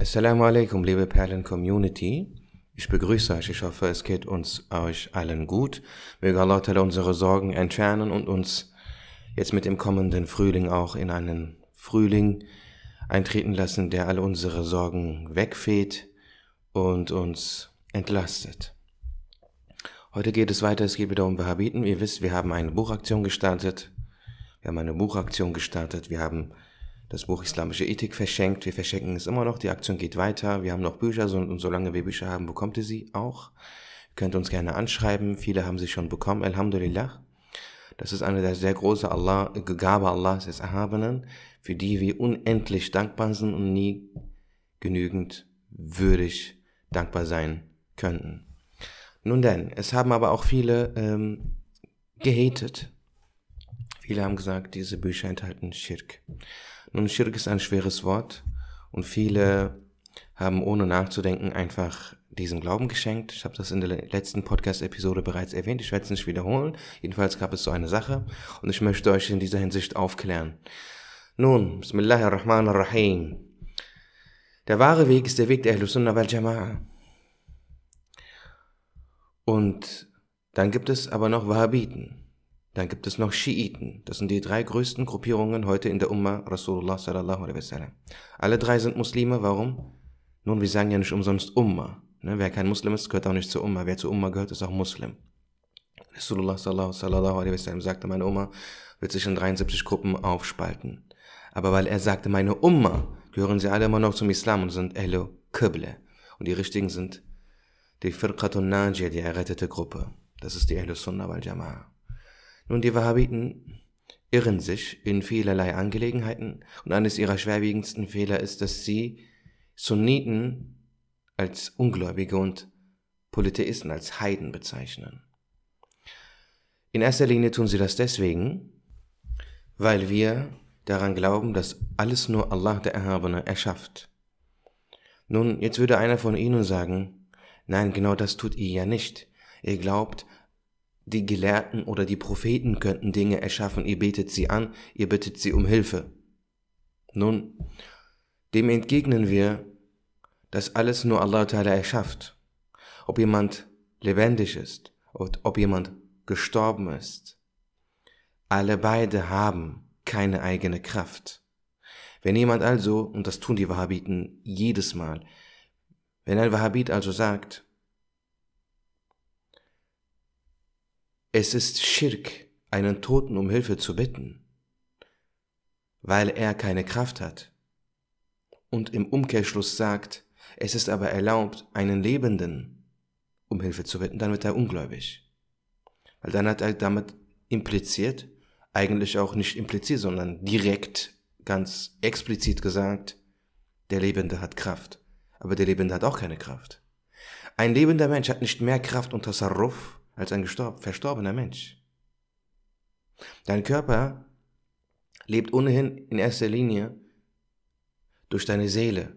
Assalamu alaikum, liebe Perlen-Community. Ich begrüße euch. Ich hoffe, es geht uns euch allen gut. Möge Allah unsere Sorgen entfernen und uns jetzt mit dem kommenden Frühling auch in einen Frühling eintreten lassen, der alle unsere Sorgen wegfeht und uns entlastet. Heute geht es weiter, es geht wieder um Wahhabiten. Ihr wisst, wir haben eine Buchaktion gestartet. Wir haben eine Buchaktion gestartet. Wir haben das Buch Islamische Ethik verschenkt. Wir verschenken es immer noch. Die Aktion geht weiter. Wir haben noch Bücher und solange wir Bücher haben, bekommt ihr sie auch. Ihr könnt uns gerne anschreiben. Viele haben sie schon bekommen. Alhamdulillah. Das ist eine der sehr große Allah, Gabe Allahs des Erhabenen, für die wir unendlich dankbar sind und nie genügend würdig dankbar sein könnten. Nun denn, es haben aber auch viele ähm, gehatet. Viele haben gesagt, diese Bücher enthalten Schirk. Nun, Schirk ist ein schweres Wort und viele haben ohne nachzudenken einfach diesen Glauben geschenkt. Ich habe das in der letzten Podcast-Episode bereits erwähnt. Ich werde es nicht wiederholen. Jedenfalls gab es so eine Sache und ich möchte euch in dieser Hinsicht aufklären. Nun, Bismillahirrahmanirrahim. Der wahre Weg ist der Weg der Ahlus-Sunnah wal Jama'a. Und dann gibt es aber noch Wahhabiten. Dann gibt es noch Schiiten. Das sind die drei größten Gruppierungen heute in der Umma Rasulullah sallallahu alaihi wasallam. Alle drei sind Muslime. Warum? Nun, wir sagen ja nicht umsonst Umma. Ne? Wer kein Muslim ist, gehört auch nicht zur Umma. Wer zur Umma gehört, ist auch Muslim. Rasulullah sallallahu alaihi wasallam sagte, meine Umma wird sich in 73 Gruppen aufspalten. Aber weil er sagte, meine Umma, gehören sie alle immer noch zum Islam und sind Elo Qibla. Und die richtigen sind die Firqatun Najiyah, die errettete Gruppe. Das ist die Ahlus Sunnah wal Jama'a. Nun, die Wahhabiten irren sich in vielerlei Angelegenheiten und eines ihrer schwerwiegendsten Fehler ist, dass sie Sunniten als Ungläubige und Polytheisten als Heiden bezeichnen. In erster Linie tun sie das deswegen, weil wir daran glauben, dass alles nur Allah der Erhabene erschafft. Nun, jetzt würde einer von ihnen sagen, nein, genau das tut ihr ja nicht. Ihr glaubt, die Gelehrten oder die Propheten könnten Dinge erschaffen, ihr betet sie an, ihr bittet sie um Hilfe. Nun, dem entgegnen wir, dass alles nur Allah Ta'ala erschafft. Ob jemand lebendig ist und ob jemand gestorben ist. Alle beide haben keine eigene Kraft. Wenn jemand also, und das tun die Wahhabiten jedes Mal, wenn ein Wahhabit also sagt, Es ist Schirk, einen Toten um Hilfe zu bitten, weil er keine Kraft hat. Und im Umkehrschluss sagt, es ist aber erlaubt, einen Lebenden um Hilfe zu bitten, dann wird er ungläubig. Weil dann hat er damit impliziert, eigentlich auch nicht impliziert, sondern direkt, ganz explizit gesagt, der Lebende hat Kraft. Aber der Lebende hat auch keine Kraft. Ein lebender Mensch hat nicht mehr Kraft und Tasarruf als ein verstorbener Mensch. Dein Körper lebt ohnehin in erster Linie durch deine Seele.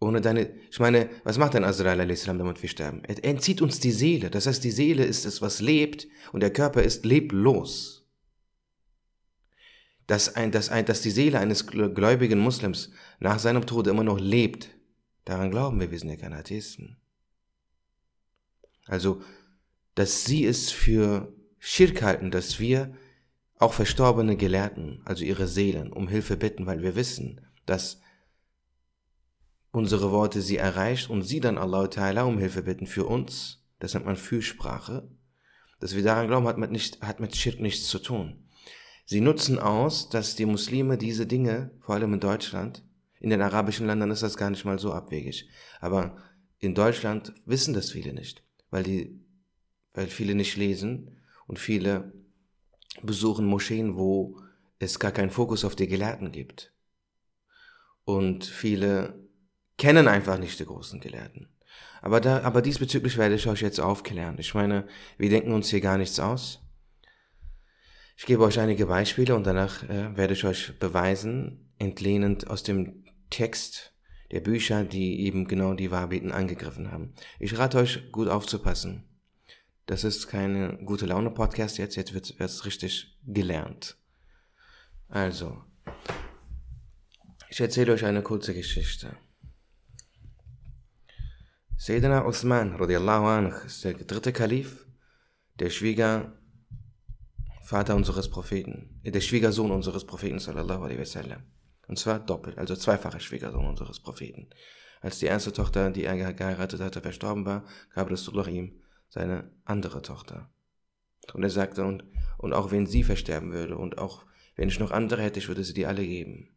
Ohne deine, ich meine, was macht denn Azrael a.s. damit wir sterben? Er entzieht uns die Seele. Das heißt, die Seele ist es, was lebt und der Körper ist leblos. Dass, ein, dass, ein, dass die Seele eines gläubigen Muslims nach seinem Tod immer noch lebt, daran glauben wir, wir sind ja keine Atheisten. Also, dass sie es für Schirk halten, dass wir auch verstorbene Gelehrten, also ihre Seelen, um Hilfe bitten, weil wir wissen, dass unsere Worte sie erreicht und sie dann Allah Ta'ala um Hilfe bitten für uns, das nennt man Fürsprache, dass wir daran glauben, hat mit, nicht, hat mit Schirk nichts zu tun. Sie nutzen aus, dass die Muslime diese Dinge, vor allem in Deutschland, in den arabischen Ländern ist das gar nicht mal so abwegig, aber in Deutschland wissen das viele nicht, weil die weil viele nicht lesen und viele besuchen Moscheen, wo es gar keinen Fokus auf die Gelehrten gibt. Und viele kennen einfach nicht die großen Gelehrten. Aber, da, aber diesbezüglich werde ich euch jetzt aufklären. Ich meine, wir denken uns hier gar nichts aus. Ich gebe euch einige Beispiele und danach äh, werde ich euch beweisen, entlehnend aus dem Text der Bücher, die eben genau die Wahrheiten angegriffen haben. Ich rate euch, gut aufzupassen. Das ist keine gute Laune Podcast jetzt, jetzt wird es richtig gelernt. Also, ich erzähle euch eine kurze Geschichte. Sayyidina Uthman radiallahu anh ist der dritte Kalif, der Schwiegervater unseres Propheten, der Schwiegersohn unseres Propheten sallallahu alaihi wasallam. Und zwar doppelt, also zweifacher Schwiegersohn unseres Propheten. Als die erste Tochter, die er geheiratet hatte, verstorben war, gab Rasulullah ihm seine andere Tochter. Und er sagte, und, und auch wenn sie versterben würde, und auch wenn ich noch andere hätte, ich würde sie dir alle geben.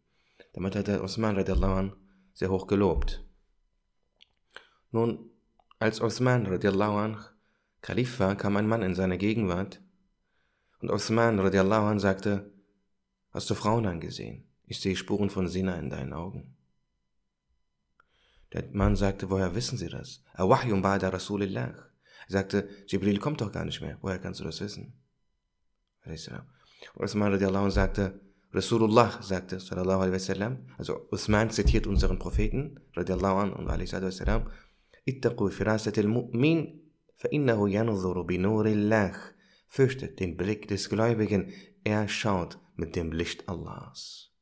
Damit hat der Osman radiallahu anh sehr hoch gelobt. Nun, als Osman radiallahu anh Kalif war, kam ein Mann in seine Gegenwart und Osman radiallahu anh sagte, hast du Frauen angesehen? Ich sehe Spuren von Sina in deinen Augen. Der Mann sagte, woher wissen Sie das? Awahyum ba'da Rasulillah. Er sagte, Jibril kommt doch gar nicht mehr. Woher kannst du das wissen? Und Osman radiallahu anh sagte, Rasulullah sagte, sallallahu alaihi wasallam, also Osman zitiert unseren Propheten, radiallahu anh und alaihi wasallam, اتقوا فراسة المؤمن فإنه ينظر بنور الله Fürchtet den Blick des Gläubigen, er schaut mit dem Licht Allahs.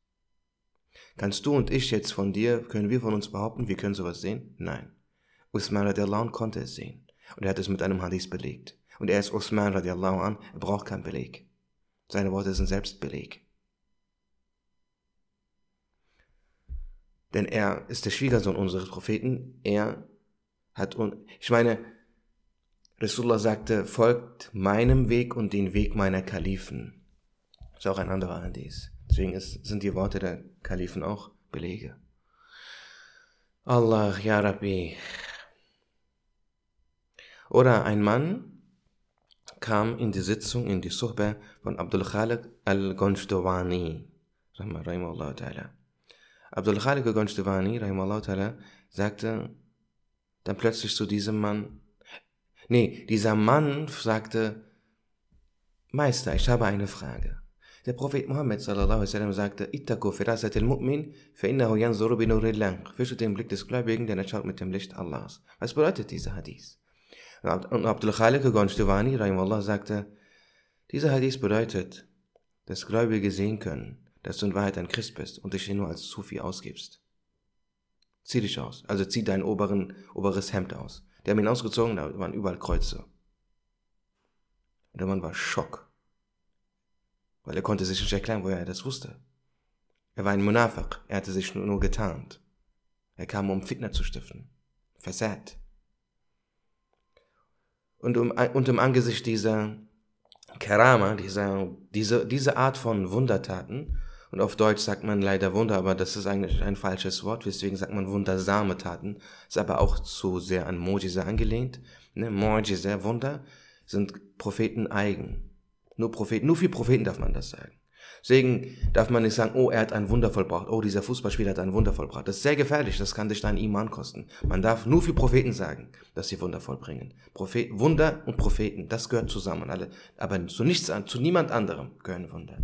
Kannst du und ich jetzt von dir, können wir von uns behaupten, wir können sowas sehen? Nein. Usman radiallahu an konnte es sehen. Und er hat es mit einem Hadith belegt. Und er ist Usman radiallahu an, er braucht keinen Beleg. Seine Worte sind selbst Beleg. Denn er ist der Schwiegersohn unseres Propheten. Er hat, und ich meine, Rasulullah sagte, folgt meinem Weg und den Weg meiner Kalifen. Das ist auch ein anderer Hadith. Deswegen ist, sind die Worte der Kalifen auch Belege. Allah, Ya Rabbi. Oder ein Mann kam in die Sitzung, in die Suhba von Abdul Khalik al-Gonjdowani. Abdul Khalik al-Gonjdowani sagte dann plötzlich zu diesem Mann, nee, dieser Mann sagte, Meister, ich habe eine Frage. Der Prophet Muhammad sallallahu alaihi sagte, Ittaku firasat al-mu'min, fa'innahu yanzuru nurillah. Fürchtet den Blick des Gläubigen, denn er schaut mit dem Licht Allahs. Was bedeutet dieser Hadith? Und Abdul Khalik Gonstuvani, Allah, sagte, dieser Hadith bedeutet, dass Gläubige sehen können, dass du in Wahrheit ein Christ bist und dich hier nur als Sufi ausgibst. Zieh dich aus. Also zieh dein oberen, oberes Hemd aus. Der haben ihn ausgezogen, da waren überall Kreuze. Und der Mann war Schock weil er konnte sich nicht erklären, woher er das wusste. Er war ein Munafik, er hatte sich nur, nur getarnt. Er kam, um Fitner zu stiften. Versät. Und, um, und im Angesicht dieser Karama, dieser, diese, diese Art von Wundertaten, und auf Deutsch sagt man leider Wunder, aber das ist eigentlich ein falsches Wort, deswegen sagt man wundersame Taten, ist aber auch zu sehr an Mojise angelehnt. Ne? Mojise, Wunder, sind Propheten eigen. Nur Propheten, nur für Propheten darf man das sagen. Deswegen darf man nicht sagen, oh, er hat ein Wunder vollbracht, oh, dieser Fußballspieler hat ein Wunder vollbracht. Das ist sehr gefährlich, das kann dich dein Iman kosten. Man darf nur für Propheten sagen, dass sie Wunder vollbringen. Prophet, Wunder und Propheten, das gehört zusammen, alle. Aber zu nichts, zu niemand anderem gehören Wunder.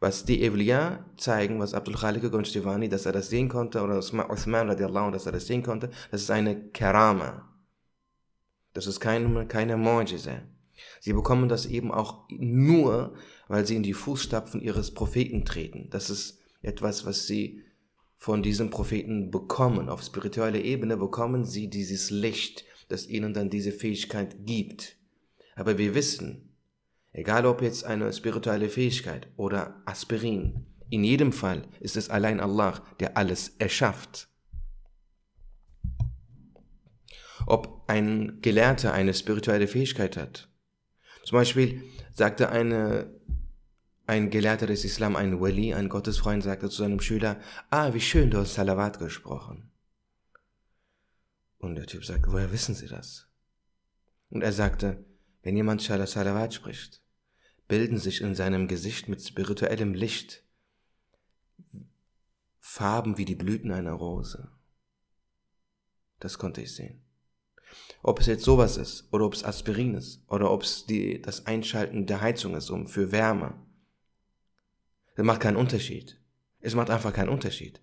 Was die Evliya zeigen, was Abdul Khalik Gonstevani, dass er das sehen konnte, oder Osman radiallahu, dass er das sehen konnte, das ist eine Karama. Das ist keine, keine Mu'jiza. Sie bekommen das eben auch nur, weil sie in die Fußstapfen ihres Propheten treten. Das ist etwas, was sie von diesem Propheten bekommen. Auf spiritueller Ebene bekommen sie dieses Licht, das ihnen dann diese Fähigkeit gibt. Aber wir wissen, egal ob jetzt eine spirituelle Fähigkeit oder Aspirin, in jedem Fall ist es allein Allah, der alles erschafft. Ob ein Gelehrter eine spirituelle Fähigkeit hat zum Beispiel sagte eine, ein Gelehrter des Islam, ein Wali, ein Gottesfreund, sagte zu seinem Schüler, ah, wie schön, du hast Salawat gesprochen. Und der Typ sagte, woher wissen Sie das? Und er sagte, wenn jemand Salawat spricht, bilden sich in seinem Gesicht mit spirituellem Licht Farben wie die Blüten einer Rose. Das konnte ich sehen. Ob es jetzt sowas ist oder ob es Aspirin ist oder ob es die, das Einschalten der Heizung ist, um für Wärme. Das macht keinen Unterschied. Es macht einfach keinen Unterschied.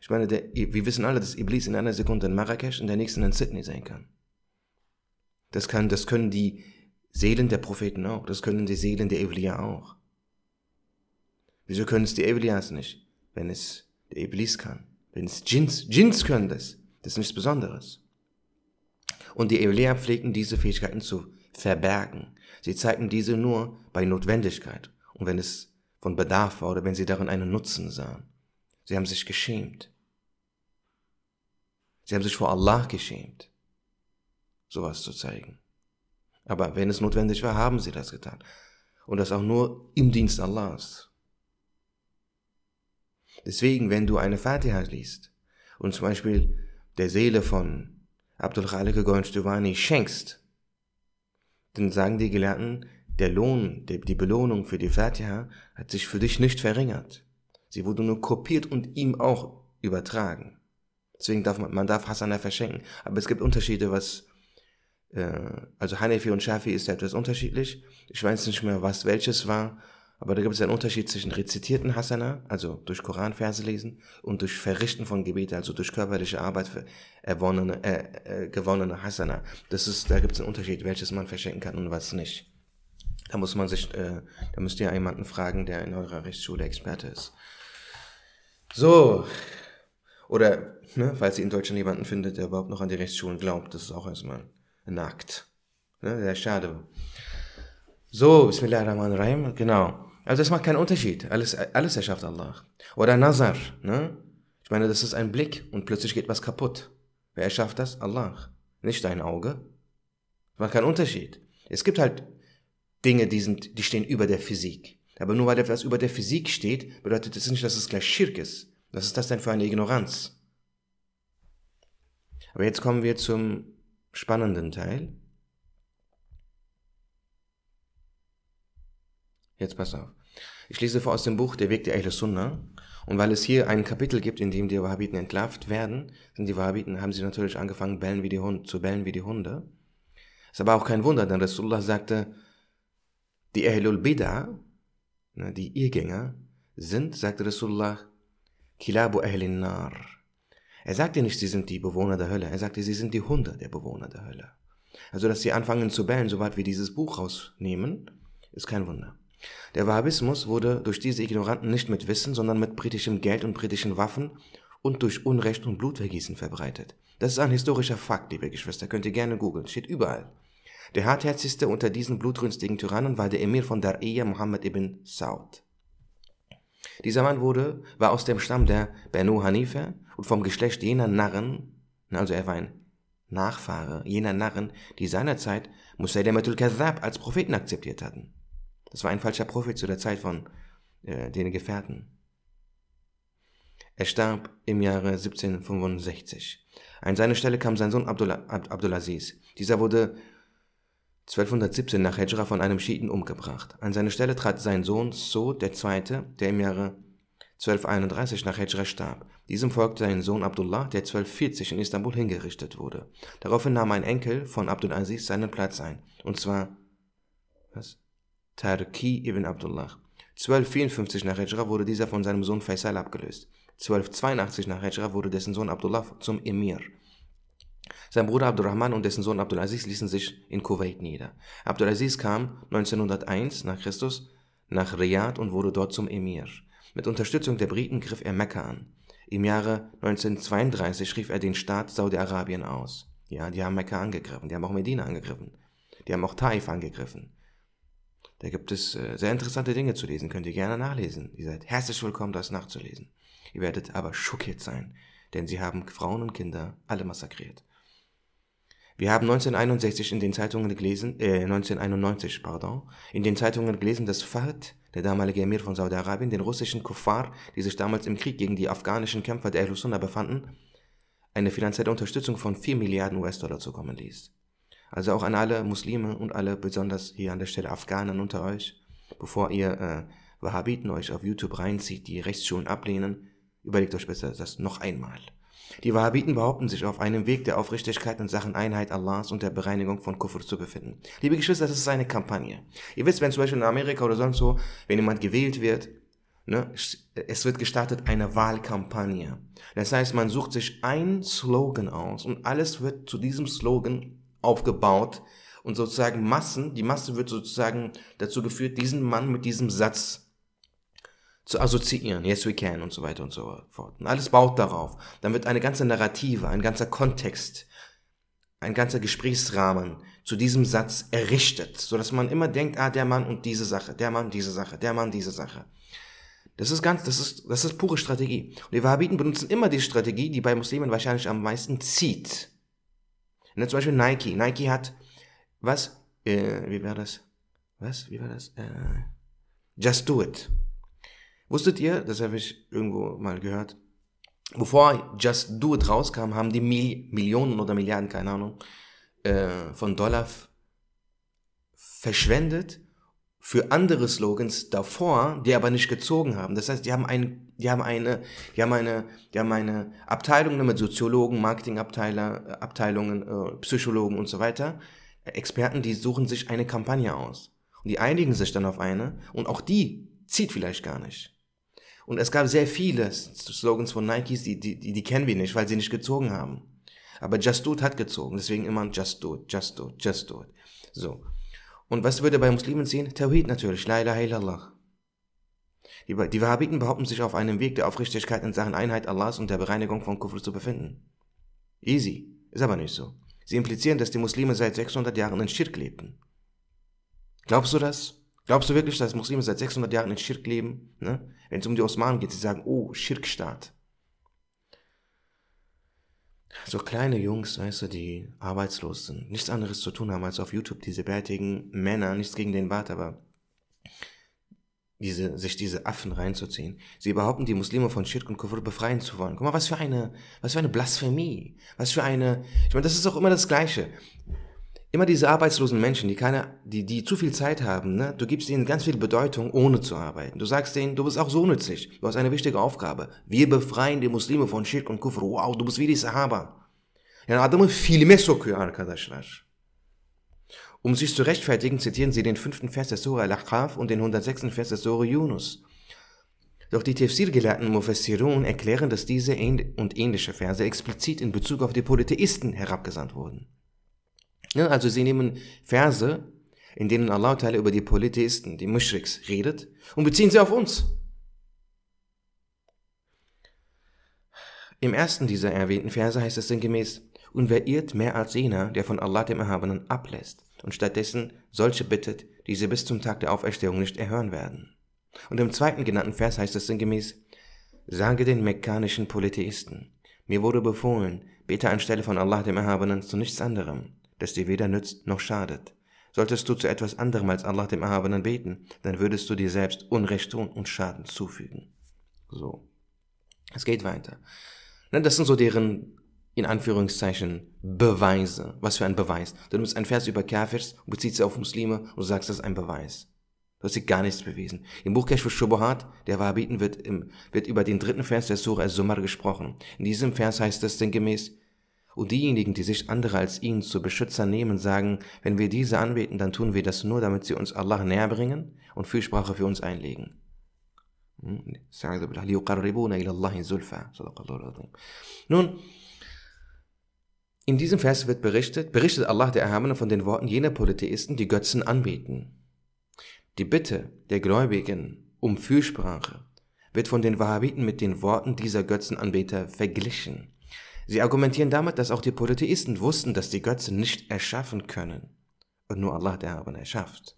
Ich meine, der, wir wissen alle, dass Iblis in einer Sekunde in Marrakesch, in der nächsten in Sydney sein kann. Das kann, das können die Seelen der Propheten auch. Das können die Seelen der Evliya auch. Wieso können es die Evliyas nicht, wenn es der Iblis kann? Wenn es Djinns, Djinns können das. Das ist nichts Besonderes. Und die Ewliya pflegten diese Fähigkeiten zu verbergen. Sie zeigten diese nur bei Notwendigkeit und wenn es von Bedarf war oder wenn sie darin einen Nutzen sahen. Sie haben sich geschämt. Sie haben sich vor Allah geschämt, sowas zu zeigen. Aber wenn es notwendig war, haben sie das getan. Und das auch nur im Dienst Allahs. Deswegen, wenn du eine Fatiha liest und zum Beispiel der Seele von Abdul Khalik Gonstuvani schenkst, dann sagen die Gelehrten, der Lohn, die Belohnung für die Fatiha hat sich für dich nicht verringert. Sie wurde nur kopiert und ihm auch übertragen. Deswegen darf man, man darf Hasana verschenken. Aber es gibt Unterschiede, was, äh, also Hanefi und Shafi ist etwas unterschiedlich. Ich weiß nicht mehr, was welches war. Aber da gibt es einen Unterschied zwischen rezitierten Hasana, also durch Koranverse lesen, und durch Verrichten von Gebete, also durch körperliche Arbeit erwonnene, äh, äh, gewonnene Hasana. Das ist, da gibt es einen Unterschied, welches man verschenken kann und was nicht. Da muss man sich, äh, da müsst ihr jemanden fragen, der in eurer Rechtsschule Experte ist. So. Oder, ne, falls ihr in Deutschland jemanden findet, der überhaupt noch an die Rechtsschulen glaubt, das ist auch erstmal nackt. Ne, sehr schade. So, Bismillahirrahmanirrahim, genau. Also das macht keinen Unterschied. Alles, alles erschafft Allah. Oder Nazar. Ne? Ich meine, das ist ein Blick und plötzlich geht was kaputt. Wer erschafft das? Allah. Nicht dein Auge. Das macht keinen Unterschied. Es gibt halt Dinge, die, sind, die stehen über der Physik. Aber nur weil etwas über der Physik steht, bedeutet das nicht, dass es gleich Schirk ist. Was ist das denn für eine Ignoranz? Aber jetzt kommen wir zum spannenden Teil. Jetzt pass auf. Ich lese vor aus dem Buch Der Weg der Ahle Sunnah. Und weil es hier ein Kapitel gibt, in dem die Wahhabiten entlarvt werden, sind die Wahhabiten, haben sie natürlich angefangen, bellen wie die Hunde, zu bellen wie die Hunde. Ist aber auch kein Wunder, denn Rasulullah sagte, die Ahlul Bid'a, ne, die Irrgänger, sind, sagte Rasulullah, Kilabu Ahlin Nar. Er sagte nicht, sie sind die Bewohner der Hölle, er sagte, sie sind die Hunde der Bewohner der Hölle. Also, dass sie anfangen zu bellen, sobald wir dieses Buch rausnehmen, ist kein Wunder. Der Wahhabismus wurde durch diese Ignoranten nicht mit Wissen, sondern mit britischem Geld und britischen Waffen und durch Unrecht und Blutvergießen verbreitet. Das ist ein historischer Fakt, liebe Geschwister, könnt ihr gerne googeln, steht überall. Der hartherzigste unter diesen blutrünstigen Tyrannen war der Emir von Dar'iyya Muhammad ibn Saud. Dieser Mann wurde, war aus dem Stamm der Banu Hanifa und vom Geschlecht jener Narren, also er war ein Nachfahre jener Narren, die seinerzeit Musaylimatul Kadhab als Propheten akzeptiert hatten. Das war ein falscher Prophet zu der Zeit von äh, den Gefährten. Er starb im Jahre 1765. An seine Stelle kam sein Sohn Abdullah, Ab Abdulaziz. Dieser wurde 1217 nach Hijra von einem Schiiten umgebracht. An seine Stelle trat sein Sohn Sod II., der im Jahre 1231 nach Hijra starb. Diesem folgte sein Sohn Abdullah, der 1240 in Istanbul hingerichtet wurde. Daraufhin nahm ein Enkel von Abdulaziz seinen Platz ein. Und zwar, was? Tarki ibn Abdullah. 1254 nach Hijra wurde dieser von seinem Sohn Faisal abgelöst. 1282 nach Hijra wurde dessen Sohn Abdullah zum Emir. Sein Bruder Abdurrahman und dessen Sohn Abdulaziz ließen sich in Kuwait nieder. Abdulaziz kam 1901 nach Christus nach Riyadh und wurde dort zum Emir. Mit Unterstützung der Briten griff er Mekka an. Im Jahre 1932 rief er den Staat Saudi-Arabien aus. Ja, die haben Mekka angegriffen, die haben auch Medina angegriffen, die haben auch Taif angegriffen. Da gibt es äh, sehr interessante Dinge zu lesen, könnt ihr gerne nachlesen. Ihr seid herzlich willkommen, das nachzulesen. Ihr werdet aber schockiert sein, denn sie haben Frauen und Kinder alle massakriert. Wir haben 1961 in den Zeitungen gelesen, äh, 1991, pardon, in den Zeitungen gelesen, dass Fahd, der damalige Emir von Saudi-Arabien, den russischen Kuffar, die sich damals im Krieg gegen die afghanischen Kämpfer der Ahl-Sunnah befanden, eine finanzielle Unterstützung von 4 Milliarden US-Dollar zukommen ließ. Also auch an alle Muslime und alle, besonders hier an der Stelle Afghanen unter euch, bevor ihr äh, Wahhabiten euch auf YouTube reinzieht, die Rechtsschulen ablehnen, überlegt euch besser das noch einmal. Die Wahhabiten behaupten sich auf einem Weg der Aufrichtigkeit in Sachen Einheit Allahs und der Bereinigung von Kufr zu befinden. Liebe Geschwister, das ist eine Kampagne. Ihr wisst, wenn zum Beispiel in Amerika oder sonst so, wenn jemand gewählt wird, ne, es wird gestartet eine Wahlkampagne. Das heißt, man sucht sich einen Slogan aus und alles wird zu diesem Slogan aufgebaut und sozusagen Massen, die Masse wird sozusagen dazu geführt, diesen Mann mit diesem Satz zu assoziieren, yes we can und so weiter und so fort. Und alles baut darauf. Dann wird eine ganze Narrative, ein ganzer Kontext ein ganzer Gesprächsrahmen zu diesem Satz errichtet, so dass man immer denkt, ah, der Mann und diese Sache, der Mann diese Sache, der Mann diese Sache. Das ist ganz, das ist, das ist pure Strategie. Und die Wahhabiten benutzen immer die Strategie, die bei Muslimen wahrscheinlich am meisten zieht. Ne, zum Beispiel Nike. Nike hat, was? Äh, wie war das? Was? Wie war das? Äh, just do it. Wusstet ihr, das habe ich irgendwo mal gehört, bevor Just Do It rauskam, haben die Mil Millionen oder Milliarden, keine Ahnung, äh, von Dollar verschwendet für andere Slogans davor, die aber nicht gezogen haben. Das heißt, die haben ein, die haben eine, die haben eine, die haben eine Abteilung mit Soziologen, Marketingabteilungen, Abteilungen, äh, Psychologen und so weiter. Experten, die suchen sich eine Kampagne aus. Und die einigen sich dann auf eine und auch die zieht vielleicht gar nicht. Und es gab sehr viele Slogans von Nikes, die, die, die, die kennen wir nicht, weil sie nicht gezogen haben. Aber Just Do It hat gezogen, deswegen immer Just Do It, Just Do It, Just Do It. So. Und was würde bei Muslimen ziehen? Tawhid natürlich, La ilaha illallah. Die, die Wahhabiten behaupten sich auf einem Weg der Aufrichtigkeit in Sachen Einheit Allahs und der Bereinigung von Kufr zu befinden. Easy. Ist aber nicht so. Sie implizieren, dass die Muslime seit 600 Jahren in Schirk lebten. Glaubst du das? Glaubst du wirklich, dass Muslime seit 600 Jahren in Schirk leben? Ne? Wenn es um die Osmanen geht, sie sagen, oh, Schirkstaat. So kleine Jungs, weißt du, die arbeitslos sind, nichts anderes zu tun haben, als auf YouTube diese bärtigen Männer, nichts gegen den Bart, aber diese, sich diese Affen reinzuziehen. Sie behaupten, die Muslime von Schirk und Kufr befreien zu wollen. Guck mal, was für eine, was für eine Blasphemie. Was für eine, ich meine, das ist auch immer das Gleiche immer diese arbeitslosen Menschen, die keine, die, die zu viel Zeit haben, ne? du gibst ihnen ganz viel Bedeutung, ohne zu arbeiten. Du sagst denen, du bist auch so nützlich, du hast eine wichtige Aufgabe. Wir befreien die Muslime von Schirk und Kufr. Wow, du bist wie die Sahaba. Yani adamı filme sokuyor arkadaşlar. Um sich zu rechtfertigen, zitieren sie den fünften Vers der Surah Al-Ahqaf und den 106. Vers der Surah Yunus. Doch die Tafsir-Gelehrten Mufassirun erklären, dass diese und ähnliche Verse explizit in Bezug auf die Polytheisten herabgesandt wurden. Ja, also sie nehmen Verse, in denen Allah Teile über die Polytheisten, die Mushriks, redet und beziehen sie auf uns. Im ersten dieser erwähnten Verse heißt es sinngemäß, und wer irrt mehr als jener, der von Allah dem Erhabenen ablässt und stattdessen solche bittet, die sie bis zum Tag der Auferstehung nicht erhören werden. Und im zweiten genannten Vers heißt es sinngemäß, sage den mekkanischen Polytheisten, mir wurde befohlen, bete anstelle von Allah dem Erhabenen zu nichts anderem, das dir weder nützt noch schadet. Solltest du zu etwas anderem als Allah dem Erhabenen beten, dann würdest du dir selbst Unrecht tun und Schaden zufügen. So. Es geht weiter. Ne, das sind so deren, in Anführungszeichen, Beweise. Was für ein Beweis. Du nimmst ein Vers über Kafirs und beziehst sie auf Muslime und sagst, das ist ein Beweis. Du hast dir gar nichts bewiesen. Im Buch Kashf Shubuhat, der Wahhabiten, wird, im, wird über den dritten Vers der Surah Al-Zumar gesprochen. In diesem Vers heißt es sinngemäß, und diejenigen, die sich andere als ihn zu Beschützer nehmen, sagen, wenn wir diese anbeten, dann tun wir das nur, damit sie uns Allah näher bringen und Fürsprache für uns einlegen. Hm? Nun, in diesem Vers wird berichtet, berichtet Allah der Erhabene von den Worten jener Polytheisten, die Götzen anbeten. Die Bitte der Gläubigen um Fürsprache wird von den Wahhabiten mit den Worten dieser Götzenanbeter verglichen. Sie argumentieren damit, dass auch die Polytheisten wussten, dass die Götzen nicht erschaffen können und nur Allah der Erhabene erschafft.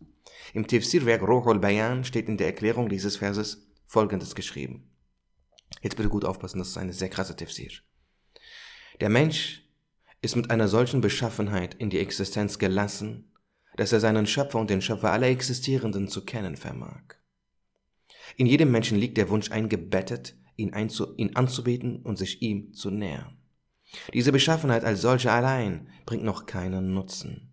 Im Tafsirwerk Ruhul Bayan steht in der Erklärung dieses Verses folgendes geschrieben. Jetzt bitte gut aufpassen, das ist eine sehr krasse Tafsir. Der Mensch ist mit einer solchen Beschaffenheit in die Existenz gelassen, dass er seinen Schöpfer und den Schöpfer aller Existierenden zu kennen vermag. In jedem Menschen liegt der Wunsch eingebettet, ihn, ihn anzubeten und sich ihm zu nähern. Diese Beschaffenheit als solche allein bringt noch keinen Nutzen.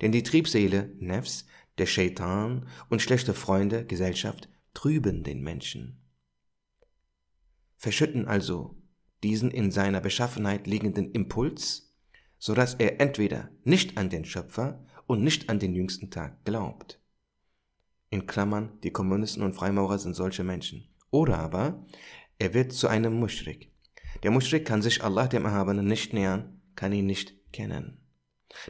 Denn die Triebseele, Nefs, der Shaitan und schlechte Freunde, Gesellschaft, trüben den Menschen. Verschütten also diesen in seiner Beschaffenheit liegenden Impuls, so dass er entweder nicht an den Schöpfer und nicht an den jüngsten Tag glaubt. In Klammern, die Kommunisten und Freimaurer sind solche Menschen. Oder aber, er wird zu einem Muschrik, der Muschrik kann sich Allah dem Erhabenen nicht nähern, kann ihn nicht kennen.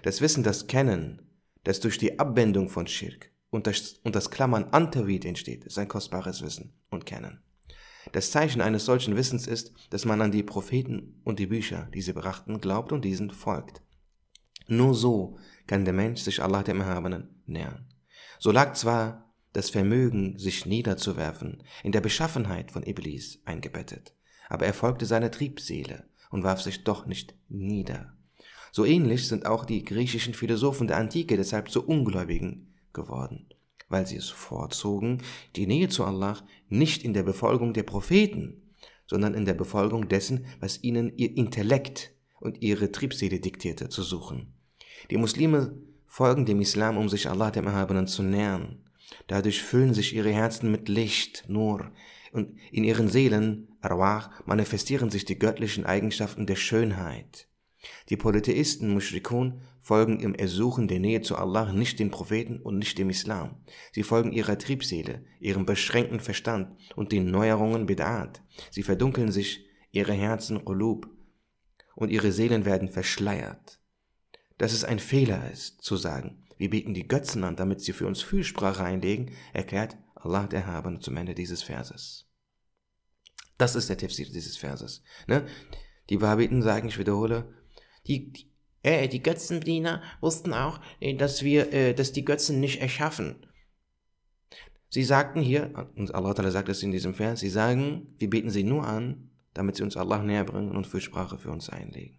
Das Wissen, das Kennen, das durch die Abwendung von Schirk und das, und das Klammern Antawid entsteht, ist ein kostbares Wissen und Kennen. Das Zeichen eines solchen Wissens ist, dass man an die Propheten und die Bücher, die sie brachten, glaubt und diesen folgt. Nur so kann der Mensch sich Allah dem Erhabenen nähern. So lag zwar das Vermögen, sich niederzuwerfen, in der Beschaffenheit von Iblis eingebettet, aber er folgte seiner Triebseele und warf sich doch nicht nieder. So ähnlich sind auch die griechischen Philosophen der Antike deshalb zu Ungläubigen geworden, weil sie es vorzogen, die Nähe zu Allah nicht in der Befolgung der Propheten, sondern in der Befolgung dessen, was ihnen ihr Intellekt und ihre Triebseele diktierte, zu suchen. Die Muslime folgen dem Islam, um sich Allah dem Erhabenen zu nähern. Dadurch füllen sich ihre Herzen mit Licht, Nur, und in ihren Seelen, Arwah, manifestieren sich die göttlichen Eigenschaften der Schönheit. Die Polytheisten, Mushrikun, folgen im Ersuchen der Nähe zu Allah nicht den Propheten und nicht dem Islam. Sie folgen ihrer Triebseele, ihrem beschränkten Verstand und den Neuerungen Bid'at. Sie verdunkeln sich ihre Herzen Qulub und ihre Seelen werden verschleiert. Dass es ein Fehler ist, zu sagen, wir beten die Götzen an, damit sie für uns Fühlsprache einlegen, erklärt Allah der Erhabene zum Ende dieses Verses. Das ist der Tafsir dieses Verses. Ne? Die Wahhabiten sagen, ich wiederhole, die, die, äh, die Götzendiener wussten auch, äh, dass wir, äh, dass die Götzen nicht erschaffen. Sie sagten hier, und Allah sagt es in diesem Vers, sie sagen, wir beten sie nur an, damit sie uns Allah näher bringen und Fürsprache für uns einlegen.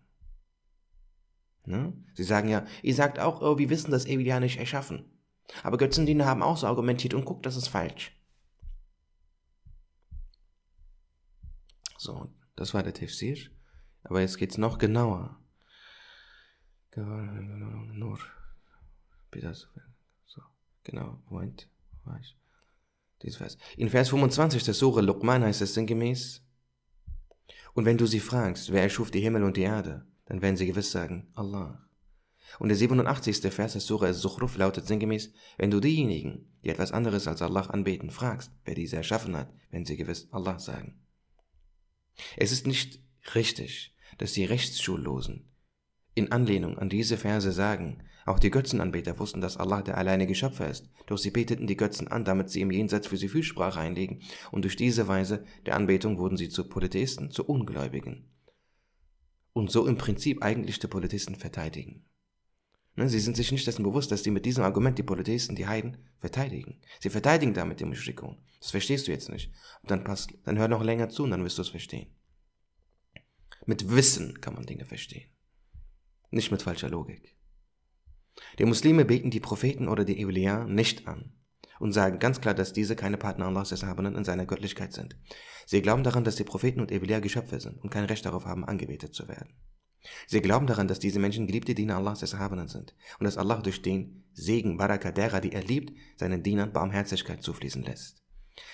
Ne? Sie sagen ja, ihr sagt auch, oh, wir wissen das ewig ja nicht erschaffen. Aber Götzendiener haben auch so argumentiert und guckt, das ist falsch. So, das war der Tafsir. Aber jetzt geht's noch genauer. Nur. So, genau, Moment. In Vers 25 der Sure Luqman heißt es sinngemäß, und wenn du sie fragst, wer erschuf die Himmel und die Erde, dann werden sie gewiss sagen, Allah. Und der 87. Vers des Surah Al-Zukhruf lautet sinngemäß, wenn du diejenigen, die etwas anderes als Allah anbeten, fragst, wer diese erschaffen hat, werden sie gewiss Allah sagen. Es ist nicht richtig, dass die Rechtsschullosen in Anlehnung an diese Verse sagen, auch die Götzenanbeter wussten, dass Allah der alleinige Schöpfer ist, doch sie beteten die Götzen an, damit sie im Jenseits für sie Fühlsprache einlegen, und durch diese Weise der Anbetung wurden sie zu Polytheisten, zu Ungläubigen. Und so im Prinzip eigentlich die Polytheisten verteidigen. Ne, sie sind sich nicht dessen bewusst, dass sie mit diesem Argument die Polytheisten, die Heiden, verteidigen. Sie verteidigen damit die Mushrikun. Das verstehst du jetzt nicht. dann passt, dann hör noch länger zu und dann wirst du es verstehen. Mit Wissen kann man Dinge verstehen. Nicht mit falscher Logik. Die Muslime beten die Propheten oder die Evliya nicht an und sagen ganz klar, dass diese keine Partner Allahs des Erhabenen in seiner Göttlichkeit sind. Sie glauben daran, dass die Propheten und Evliya Geschöpfe sind und kein Recht darauf haben, angebetet zu werden. Sie glauben daran, dass diese Menschen geliebte Diener Allahs des Erhabenen sind und dass Allah durch den Segen Baraka derer, die er liebt, seinen Dienern Barmherzigkeit zufließen lässt.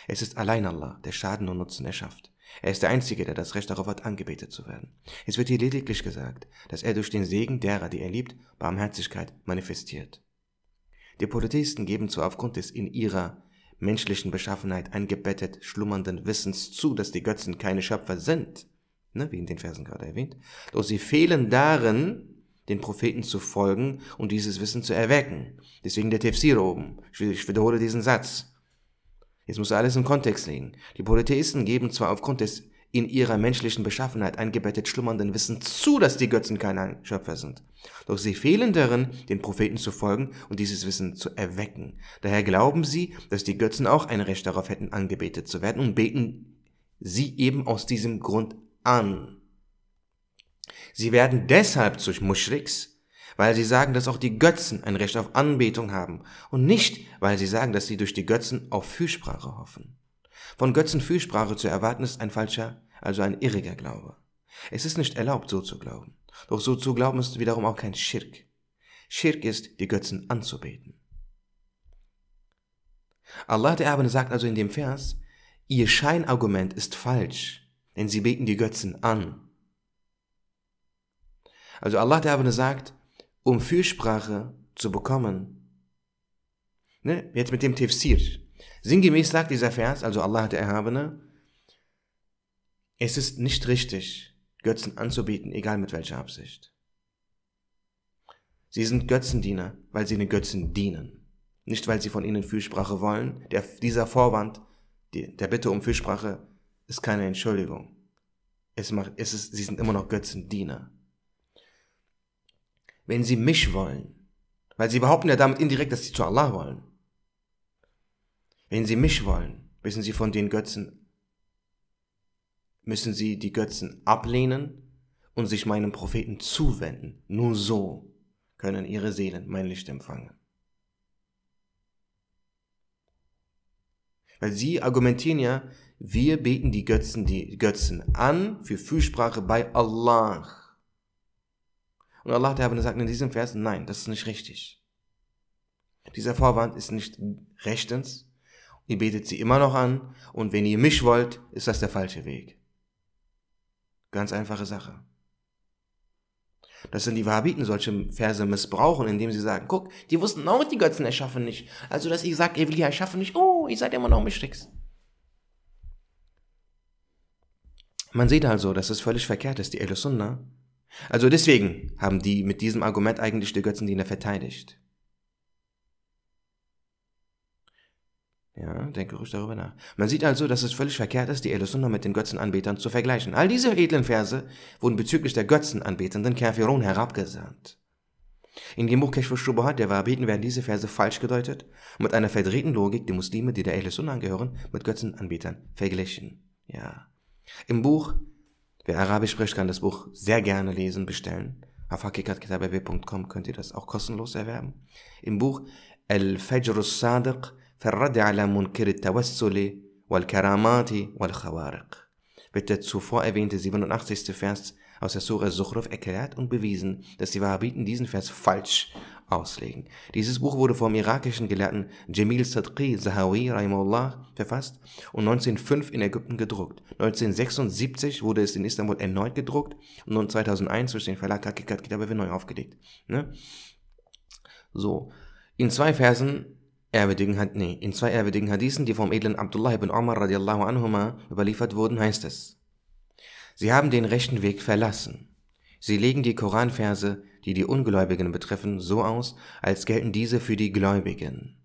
Es ist allein Allah, der Schaden und Nutzen erschafft. Er ist der Einzige, der das Recht darauf hat, angebetet zu werden. Es wird hier lediglich gesagt, dass er durch den Segen derer, die er liebt, Barmherzigkeit manifestiert. Die Polytheisten geben zwar aufgrund des in ihrer menschlichen Beschaffenheit eingebettet schlummernden Wissens zu, dass die Götzen keine Schöpfer sind, ne, wie in den Versen gerade erwähnt, doch sie fehlen darin, den Propheten zu folgen und dieses Wissen zu erwecken. Deswegen der Tefsir oben. Ich wiederhole diesen Satz. Jetzt muss alles im Kontext liegen. Die Polytheisten geben zwar aufgrund des in ihrer menschlichen Beschaffenheit eingebettet schlummernden Wissen zu, dass die Götzen keine Schöpfer sind. Doch sie fehlen darin, den Propheten zu folgen und dieses Wissen zu erwecken. Daher glauben sie, dass die Götzen auch ein Recht darauf hätten, angebetet zu werden und beten sie eben aus diesem Grund an. Sie werden deshalb zu Muschriks, weil sie sagen, dass auch die Götzen ein Recht auf Anbetung haben und nicht, weil sie sagen, dass sie durch die Götzen auf Fürsprache hoffen. Von Götzen Fürsprache zu erwarten ist ein falscher, also ein irriger Glaube. Es ist nicht erlaubt, so zu glauben. Doch so zu glauben ist wiederum auch kein Schirk. Schirk ist, die Götzen anzubeten. Allah der Erbene sagt also in dem Vers, ihr Scheinargument ist falsch, denn sie beten die Götzen an. Also Allah der sagt, um Fürsprache zu bekommen. Ne? Jetzt mit dem Tefsir. Sinngemäß sagt dieser Vers, also Allah der Erhabene, es ist nicht richtig, Götzen anzubieten, egal mit welcher Absicht. Sie sind Götzendiener, weil sie den Götzen dienen. Nicht, weil sie von ihnen Fürsprache wollen. Der, dieser Vorwand, der Bitte um Fürsprache, ist keine Entschuldigung. Es macht, es ist, sie sind immer noch Götzendiener. wenn sie mich wollen, weil sie behaupten ja damit indirekt, dass sie zu Allah wollen. Wenn sie mich wollen, müssen sie von den Götzen, müssen sie die Götzen ablehnen und sich meinem Propheten zuwenden. Nur so können ihre Seelen mein Licht empfangen. Weil sie argumentieren ja, wir beten die Götzen, die Götzen an für Fürsprache bei Allah. Und Allah der sagt in diesem Vers, nein, das ist nicht richtig. Dieser Vorwand ist nicht rechtens. Ihr betet sie immer noch an und wenn ihr mich wollt, ist das der falsche Weg. Ganz einfache Sache. Das sind die Wahhabiten solche Verse missbrauchen, indem sie sagen, guck, die wussten auch, die Götzen erschaffen nicht. Also, dass ich sage, Evelia erschaffen nicht, oh, ihr seid immer noch Mischricks. Man sieht also, dass es völlig verkehrt ist, die Ehl Sunnah. Also deswegen haben die mit diesem Argument eigentlich die Götzendiener verteidigt. Ja, denke ruhig darüber nach. Man sieht also, dass es völlig verkehrt ist, die Elusunna mit den Götzenanbetern zu vergleichen. All diese edlen Verse wurden bezüglich der Götzenanbetenden Kafirun herabgesandt. In dem Buch Keshfu Shubahat der Wahhabiten werden diese Verse falsch gedeutet und mit einer verdrehten Logik die Muslime, die der Elusunna angehören, mit Götzenanbetern verglichen. Ja. Im Buch, wer Arabisch spricht, kann das Buch sehr gerne lesen, bestellen. Auf hakikatkitabb.com könnt ihr das auch kostenlos erwerben. Im Buch Al-Fajr al-Sadiq, Verrad ala munkir al-Tawassuli, wal-Karamati, wal-Khawariq wird der zuvor erwähnte 87. Vers aus der Surah Suchruf erklärt und bewiesen, dass die Wahhabiten diesen Vers falsch auslegen. Dieses Buch wurde vom irakischen Gelehrten Jamil Sadqi Zahawi Rahimullah verfasst und 1905 in Ägypten gedruckt. 1976 wurde es in Istanbul erneut gedruckt und 2001 durch den Verlag Hakikat Kitab neu aufgelegt. Ne? So, in zwei Versen ehrwürdigen, nee, in zwei ehrwürdigen Hadithen, die vom edlen Abdullah ibn Umar radiallahu anhuma überliefert wurden, heißt es, Sie haben den rechten Weg verlassen. Sie legen die Koranverse, die die Ungläubigen betreffen, so aus, als gelten diese für die Gläubigen.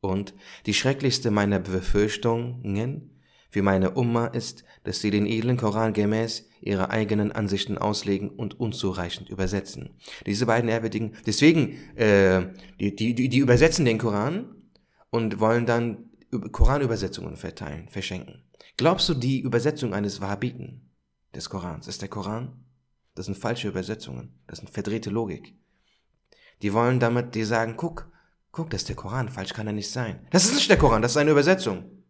Und die schrecklichste meiner Befürchtungen für meine Umma ist, dass sie den edlen Koran gemäß ihrer eigenen Ansichten auslegen und unzureichend übersetzen. Diese beiden ehrwürdigen, deswegen, äh, die, die, die übersetzen den Koran, und wollen dann Koranübersetzungen verteilen, verschenken. Glaubst du, die Übersetzung eines Wahhabiten des Korans ist der Koran? Das sind falsche Übersetzungen. Das sind verdrehte Logik. Die wollen damit dir sagen, guck, guck, das ist der Koran, falsch kann er nicht sein. Das ist nicht der Koran, das ist eine Übersetzung.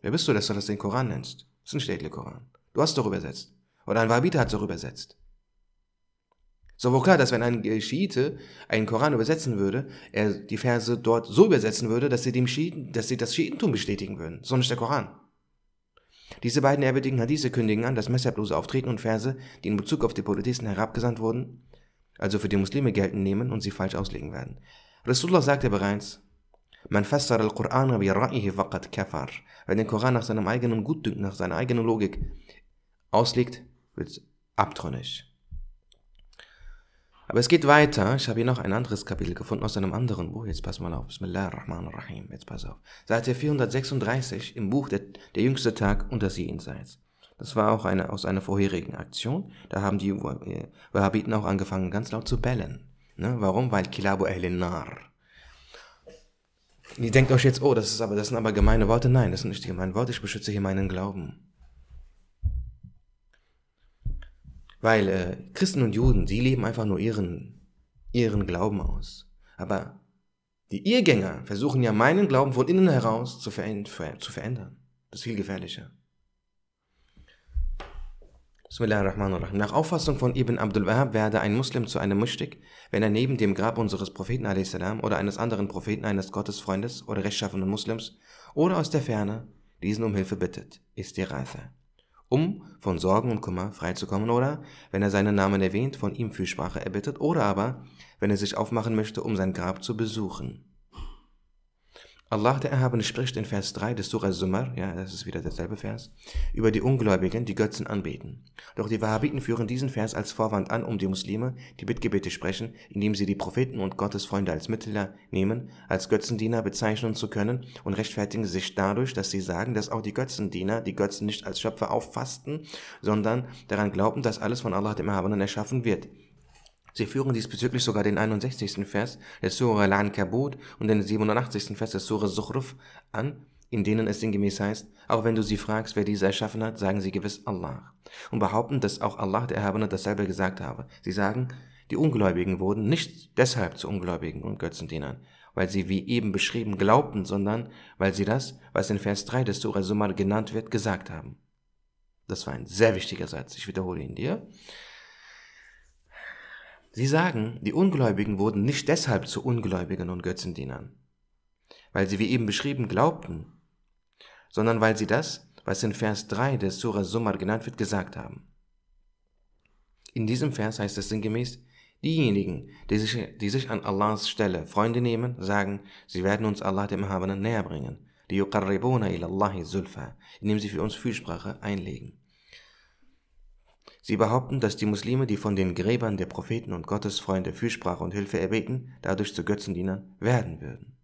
Wer bist du, dass du das den Koran nennst? Das ist nicht der edle Koran. Du hast doch übersetzt. Oder ein Wahhabite hat doch übersetzt. So wohl klar, dass wenn ein Schiite einen Koran übersetzen würde, er die Verse dort so übersetzen würde, dass sie dem Schiiten, dass sie das Schiitentum bestätigen würden. So nicht der Koran. Diese beiden ehrwürdigen Hadithe kündigen an, dass messerblose Auftreten und Verse, die in Bezug auf die Polytheisten herabgesandt wurden, also für die Muslime gelten nehmen und sie falsch auslegen werden. Rasulullah sagte bereits, man fassara al-Qur'an bi ra'ihi faqad kafar. Wer den Koran nach seinem eigenen Gutdünken, nach seiner eigenen Logik auslegt, wird abtrünnig. Aber es geht weiter. Ich habe hier noch ein anderes Kapitel gefunden aus einem anderen Buch. Jetzt pass mal auf. Bismillahirrahmanirrahim. Jetzt pass auf. Seite 436 im Buch der, der jüngste Tag unter sie jenseits. Das war auch eine, aus einer vorherigen Aktion. Da haben die äh, Wahhabiten auch angefangen, ganz laut zu bellen. Ne? Warum? Weil Kilabu Ahlin Nar. Ihr denkt euch jetzt, oh, das ist aber, das sind aber gemeine Worte. Nein, das sind nicht die gemeinen Worte. Ich beschütze hier meinen Glauben. Weil äh, Christen und Juden, sie leben einfach nur ihren, ihren Glauben aus. Aber die Irrgänger versuchen ja meinen Glauben von innen heraus zu, zu verändern. Das ist viel gefährlicher. Bismillahirrahmanirrahim. Nach Auffassung von Ibn Abdul Wahab werde ein Muslim zu einem Mushrik, wenn er neben dem Grab unseres Propheten a.s. oder eines anderen Propheten, eines Gottesfreundes oder rechtschaffenen Muslims oder aus der Ferne diesen um Hilfe bittet, ist die Rathe um von Sorgen und Kummer freizukommen oder, wenn er seinen Namen erwähnt, von ihm Fürsprache erbittet oder aber, wenn er sich aufmachen möchte, um sein Grab zu besuchen. Allah der Erhabene spricht in Vers 3 des Surah Zumar, ja, das ist wieder derselbe Vers, über die Ungläubigen, die Götzen anbeten. Doch die Wahhabiten führen diesen Vers als Vorwand an, um die Muslime, die Bittgebete sprechen, indem sie die Propheten und Gottesfreunde als Mittler nehmen, als Götzendiener bezeichnen zu können und rechtfertigen sich dadurch, dass sie sagen, dass auch die Götzendiener die Götzen nicht als Schöpfer auffassten, sondern daran glauben, dass alles von Allah dem Erhabenen erschaffen wird. Sie führen diesbezüglich sogar den 61. Vers der Surah Al-Ankabut und den 87. Vers der Surah Zukhruf an, in denen es sinngemäß heißt, auch wenn du sie fragst, wer diese erschaffen hat, sagen sie gewiss Allah. Und behaupten, dass auch Allah der Erhabene dasselbe gesagt habe. Sie sagen, die Ungläubigen wurden nicht deshalb zu Ungläubigen und Götzendienern, weil sie wie eben beschrieben glaubten, sondern weil sie das, was in Vers 3 des Surah Sumar genannt wird, gesagt haben. Das war ein sehr wichtiger Satz. Ich wiederhole ihn dir. Sie sagen, die Ungläubigen wurden nicht deshalb zu Ungläubigen und Götzendienern, weil sie wie eben beschrieben glaubten, sondern weil sie das, was in Vers 3 des Surah Sumar genannt wird, gesagt haben. In diesem Vers heißt es sinngemäß, diejenigen, die sich, die sich an Allahs Stelle Freunde nehmen, sagen, sie werden uns Allah dem Erhabenen näher bringen, indem sie für uns Fürsprache einlegen. Sie behaupten, dass die Muslime, die von den Gräbern der Propheten und Gottesfreunde Fürsprache und Hilfe erbeten, dadurch zu Götzendienern werden würden.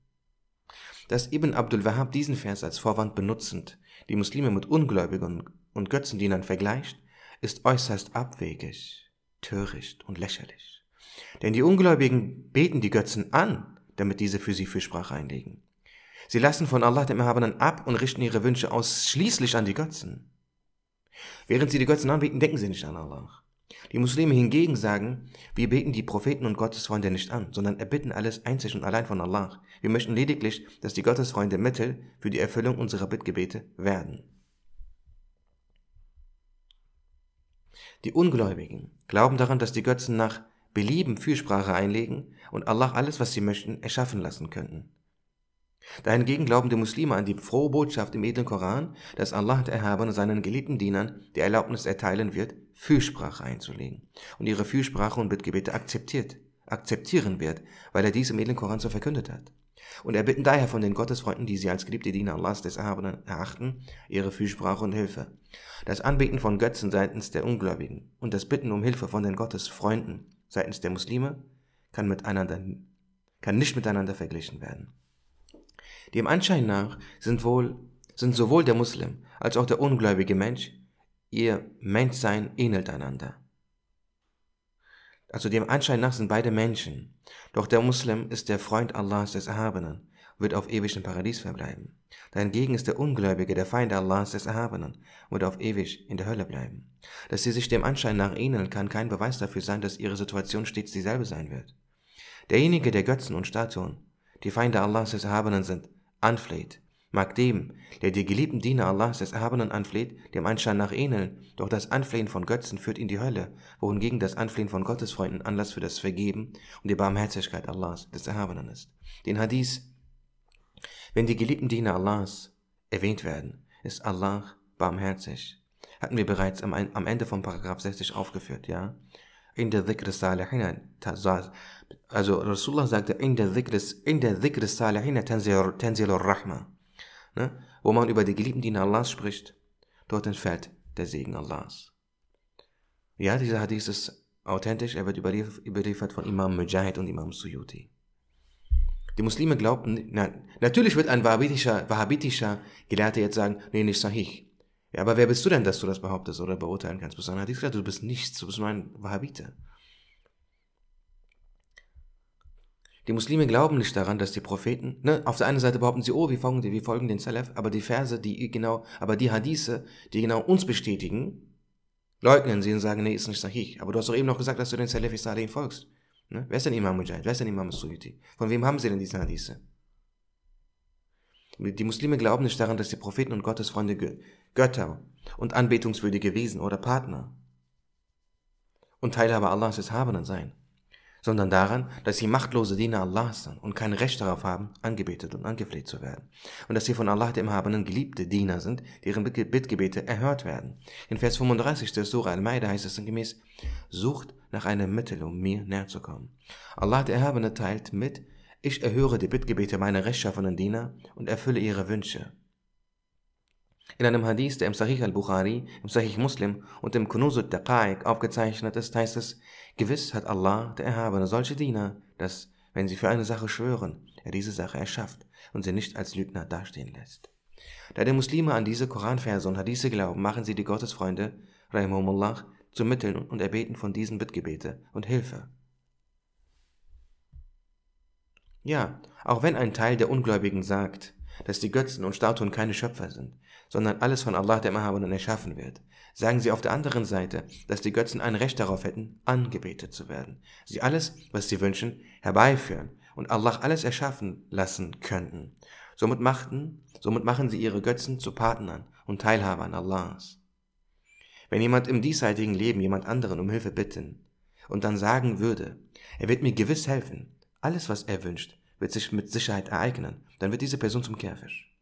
Dass Ibn Abdul Wahhab diesen Vers als Vorwand benutzend die Muslime mit Ungläubigen und Götzendienern vergleicht, ist äußerst abwegig, töricht und lächerlich. Denn die Ungläubigen beten die Götzen an, damit diese für sie Fürsprache einlegen. Sie lassen von Allah dem Erhabenen ab und richten ihre Wünsche ausschließlich an die Götzen. Während sie die Götzen anbeten, denken sie nicht an Allah. Die Muslime hingegen sagen, wir beten die Propheten und Gottesfreunde nicht an, sondern erbitten alles einzig und allein von Allah. Wir möchten lediglich, dass die Gottesfreunde Mittel für die Erfüllung unserer Bittgebete werden. Die Ungläubigen glauben daran, dass die Götzen nach Belieben Fürsprache einlegen und Allah alles, was sie möchten, erschaffen lassen könnten. Dahingegen glauben die Muslime an die frohe Botschaft im edlen Koran, dass Allah der Erhabene seinen geliebten Dienern die Erlaubnis erteilen wird, Fürsprache einzulegen und ihre Fürsprache und Bittgebete akzeptiert, akzeptieren wird, weil er dies im edlen Koran so verkündet hat. Und er bitten daher von den Gottesfreunden, die sie als geliebte Diener Allahs des Erhabenen erachten, ihre Fürsprache und Hilfe. Das Anbeten von Götzen seitens der Ungläubigen und das Bitten um Hilfe von den Gottesfreunden seitens der Muslime kann, miteinander, kann nicht miteinander verglichen werden. Dem Anschein nach sind, wohl, sind sowohl der Muslim als auch der ungläubige Mensch, ihr Menschsein ähnelt einander. Also dem Anschein nach sind beide Menschen, doch der Muslim ist der Freund Allahs des Erhabenen, wird auf ewig im Paradies verbleiben. Dahingegen ist der Ungläubige der Feind Allahs des Erhabenen, wird auf ewig in der Hölle bleiben. Dass sie sich dem Anschein nach ähneln, kann kein Beweis dafür sein, dass ihre Situation stets dieselbe sein wird. Derjenige, der Götzen und Statuen, die Feinde Allahs des Erhabenen sind, anfleht, mag dem, der die geliebten Diener Allahs des Erhabenen anfleht, dem Anschein nach ähneln, doch das Anflehen von Götzen führt in die Hölle, wohingegen das Anflehen von Gottesfreunden Anlass für das Vergeben und die Barmherzigkeit Allahs des Erhabenen ist. Den Hadith, wenn die geliebten Diener Allahs erwähnt werden, ist Allah barmherzig. Hatten wir bereits am, Ende von Paragraph 60 aufgeführt, ja? In der Dhikr Salihin, also Rasulullah sagte, in der Dhikr, in der Dhikr Salihin tanzil rahma Ne? Wo man über die geliebten Diener Allahs spricht, dort entfällt der Segen Allahs. Ja, dieser Hadith ist authentisch, er wird überliefert von Imam Mujahid und Imam Suyuti. Die Muslime glaubten, na, natürlich wird ein wahhabitischer, wahhabitischer Gelehrter jetzt sagen, nee, nicht sahih. Ja, aber wer bist du denn, dass du das behauptest oder beurteilen kannst? Bist du ein Hadith? Du bist nichts, du bist nur ein Wahhabiter. Die Muslime glauben nicht daran, dass die Propheten, ne, auf der einen Seite behaupten sie, oh, wir folgen, wir folgen den Salaf, aber die Verse, die genau, aber die Hadithe, die genau uns bestätigen, leugnen sie und sagen, nee, ist nicht sahih. Aber du hast doch eben noch gesagt, dass du den Salafi Salih folgst. Ne? Wer ist denn Imam Mujahid? Wer ist denn Imam Suyuti? Von wem haben sie denn diese Hadithe? Die Muslime glauben nicht daran, dass die Propheten und Gottesfreunde Götter und anbetungswürdige Wesen oder Partner und Teilhaber Allahs Erhabenen seien sondern daran, dass sie machtlose Diener Allahs sind und kein Recht darauf haben, angebetet und angefleht zu werden. Und dass sie von Allah dem Habenen geliebte Diener sind, deren Bittgebete erhört werden. In Vers 35 der Surah Al-Maida heißt es gemäß, sucht nach einem Mittel, um mir näher zu kommen. Allah der Erhabene teilt mit, Ich erhöre die Bittgebete meiner rechtschaffenen Diener und erfülle ihre Wünsche. In einem Hadith, der im Sahih al-Bukhari, im Sahih Muslim und im Kunuzut Daqa'iq aufgezeichnet ist, heißt es, gewiss hat Allah, der Erhabene, solche Diener, dass, wenn sie für eine Sache schwören, er diese Sache erschafft und sie nicht als Lügner dastehen lässt. Da die Muslime an diese Koranverse und Hadithe glauben, machen sie die Gottesfreunde, Rahimahumullah, zu Mitteln und erbeten von diesen Bittgebete und Hilfe. Ja, auch wenn ein Teil der Ungläubigen sagt, dass die Götzen und Statuen keine Schöpfer sind, sondern alles von Allah dem Erhabenen erschaffen wird, sagen sie auf der anderen Seite, dass die Götzen ein Recht darauf hätten, angebetet zu werden. Sie alles, was sie wünschen, herbeiführen und Allah alles erschaffen lassen könnten. Somit machten, somit machen sie ihre Götzen zu Partnern und Teilhabern Allahs. Wenn jemand im diesseitigen Leben jemand anderen um Hilfe bitten und dann sagen würde, er wird mir gewiss helfen, alles was er wünscht, wird sich mit Sicherheit ereignen, dann wird diese Person zum Kehrfisch.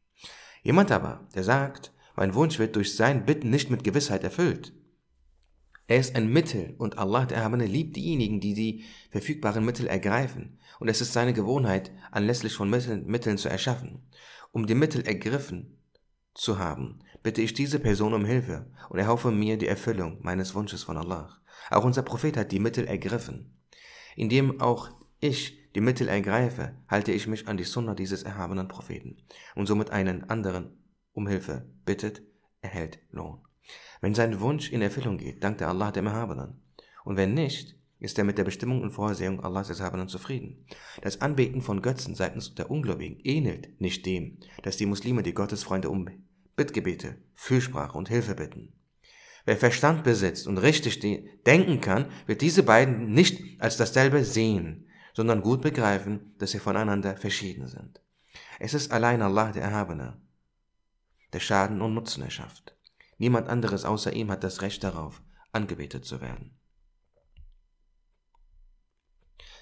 Jemand aber, der sagt, mein Wunsch wird durch sein Bitten nicht mit Gewissheit erfüllt. Er ist ein Mittel und Allah, der Erhabene, liebt diejenigen, die die verfügbaren Mittel ergreifen. Und es ist seine Gewohnheit, anlässlich von Mitteln, Mitteln zu erschaffen. Um die Mittel ergriffen zu haben, bitte ich diese Person um Hilfe und erhoffe mir die Erfüllung meines Wunsches von Allah. Auch unser Prophet hat die Mittel ergriffen. Indem auch ich die Mittel ergreife, halte ich mich an die Sunna dieses erhabenen Propheten und somit einen anderen um Hilfe bittet, erhält Lohn. Wenn sein Wunsch in Erfüllung geht, dankt er Allah dem Erhabenen. Und wenn nicht, ist er mit der Bestimmung und Vorsehung Allahs Erhabenen zufrieden. Das Anbeten von Götzen seitens der Ungläubigen ähnelt nicht dem, dass die Muslime die Gottesfreunde um Bittgebete, Fürsprache und Hilfe bitten. Wer Verstand besitzt und richtig denken kann, wird diese beiden nicht als dasselbe sehen, sondern gut begreifen, dass sie voneinander verschieden sind. Es ist allein Allah der Erhabene, der Schaden und Nutzen erschafft. Niemand anderes außer ihm hat das Recht darauf, angebetet zu werden.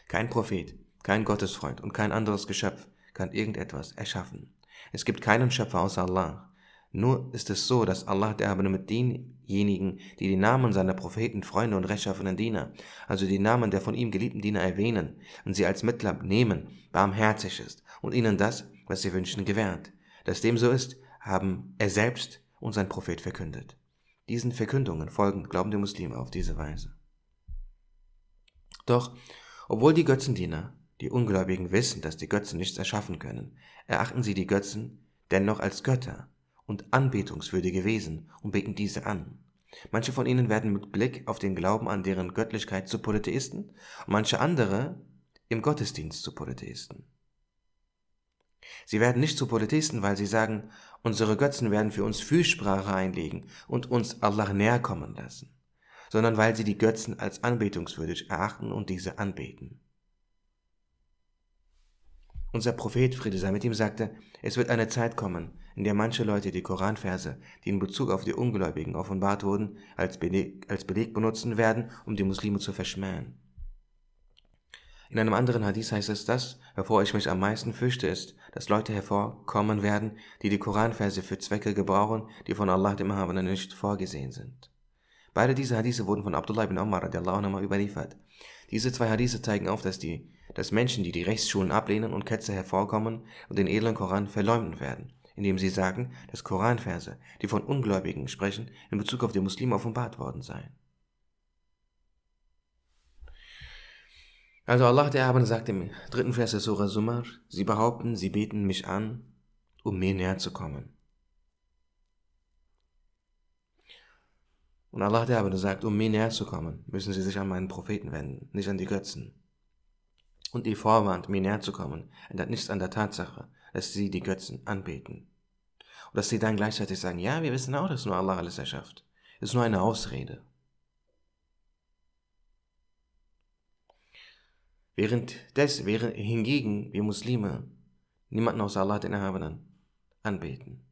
Kein Prophet, kein Gottesfreund und kein anderes Geschöpf kann irgendetwas erschaffen. Es gibt keinen Schöpfer außer Allah. Nur ist es so, dass Allah der Erhabene mit denjenigen, die die Namen seiner Propheten, Freunde und rechtschaffenen Diener, also die Namen der von ihm geliebten Diener erwähnen und sie als Mittler nehmen, barmherzig ist und ihnen das, was sie wünschen, gewährt. Dass dem so ist, haben er selbst und sein Prophet verkündet. Diesen Verkündungen folgen glauben die Muslime auf diese Weise. Doch, obwohl die Götzendiener, die Ungläubigen wissen, dass die Götzen nichts erschaffen können, erachten sie die Götzen dennoch als Götter und anbetungswürdige Wesen und beten diese an. Manche von ihnen werden mit Blick auf den Glauben an deren Göttlichkeit zu Polytheisten und manche andere im Gottesdienst zu Polytheisten. Sie werden nicht zu Polytheisten, weil sie sagen, unsere Götzen werden für uns Fürsprache einlegen und uns Allah näher kommen lassen, sondern weil sie die Götzen als anbetungswürdig erachten und diese anbeten. Unser Prophet, Friede sei mit ihm, sagte, es wird eine Zeit kommen, in der manche Leute die Koranverse, die in Bezug auf die Ungläubigen offenbart wurden, als Beleg, als Beleg benutzen werden, um die Muslime zu verschmähen. In einem anderen Hadith heißt es, dass, wovor ich mich am meisten fürchte, ist, dass Leute hervorkommen werden, die die Koranverse für Zwecke gebrauchen, die von Allah dem Erhabenen nicht vorgesehen sind. Beide diese Hadithe wurden von Abdullah ibn Umar anhu überliefert. Diese zwei Hadithe zeigen auf, dass die dass Menschen, die die Rechtsschulen ablehnen und Ketzer hervorkommen und den edlen Koran verleumden werden, indem sie sagen, dass Koranverse, die von Ungläubigen sprechen, in Bezug auf die Muslime offenbart worden seien. Also Allah der Erhabene sagt im dritten Vers der Surah Sumar, sie behaupten, sie beten mich an, um mir näher zu kommen. Und Allah der Erhabene sagt, um mir näher zu kommen, müssen sie sich an meinen Propheten wenden, nicht an die Götzen und ihr vorwarnt, mir näher zu kommen, ändert nichts an der Tatsache, dass sie die Götzen anbeten. Und dass sie dann gleichzeitig sagen, ja, wir wissen auch, dass nur Allah alles erschafft. Das ist nur eine Ausrede. Während des, während hingegen wir Muslime niemanden außer Allah den Erhabenen anbeten.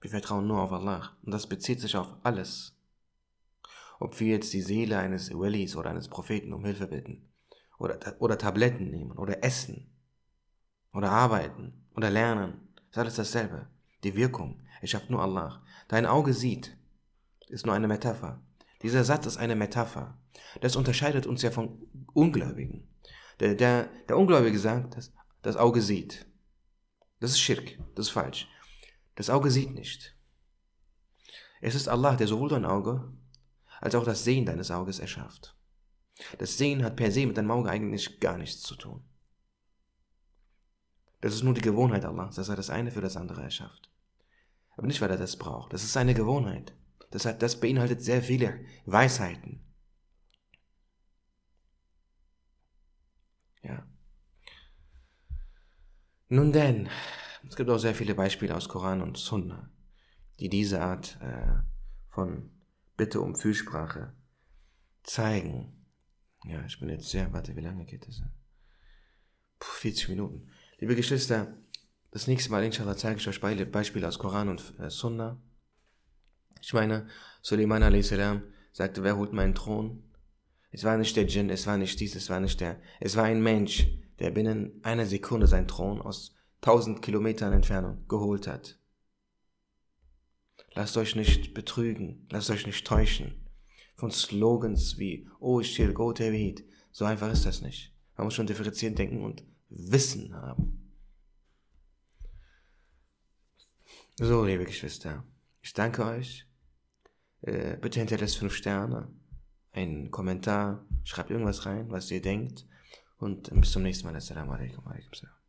Wir vertrauen nur auf Allah und das bezieht sich auf alles. Ob wir jetzt die Seele eines Walis oder eines Propheten um Hilfe bitten, oder, oder Tabletten nehmen oder essen oder arbeiten oder lernen. Ist alles dasselbe. Die Wirkung erschafft nur Allah. Dein Auge sieht, ist nur eine Metapher. Dieser Satz ist eine Metapher. Das unterscheidet uns ja von Ungläubigen. Der, der, der Ungläubige sagt, dass das Auge sieht. Das ist Schirk, das ist falsch. Das Auge sieht nicht. Es ist Allah, der sowohl dein Auge als auch das Sehen deines Auges erschafft. Das Sehen hat per se mit deinem Auge eigentlich gar nichts zu tun. Das ist nur die Gewohnheit Allahs, dass er das eine für das andere erschafft. Aber nicht, weil er das braucht. Das ist seine Gewohnheit. Das, hat, das beinhaltet sehr viele Weisheiten. Ja. Nun denn, es gibt auch sehr viele Beispiele aus Koran und Sunna, die diese Art äh, von Bitte um Fürsprache zeigen. Ja, ich bin jetzt sehr, warte, wie lange geht das? Puh, 40 Minuten. Liebe Geschwister, das nächste Mal, inshallah, zeige ich euch Beispiele aus Koran und äh, Sunna. Ich meine, Suleiman a.s. sagte, wer holt meinen Thron? Es war nicht der Djinn, es war nicht dies, es war nicht der. Es war ein Mensch, der binnen einer Sekunde seinen Thron aus tausend Kilometern Entfernung geholt hat. Lasst euch nicht betrügen, lasst euch nicht täuschen von Slogans wie Oh, ich Tawhid. So einfach ist das nicht. Man muss schon differenziert denken und Wissen haben. So, liebe Geschwister, ich danke euch. Äh, bitte hinterlasst fünf Sterne, einen Kommentar, schreibt irgendwas rein, was ihr denkt. Und bis zum nächsten Mal. Assalamu alaikum. alaikum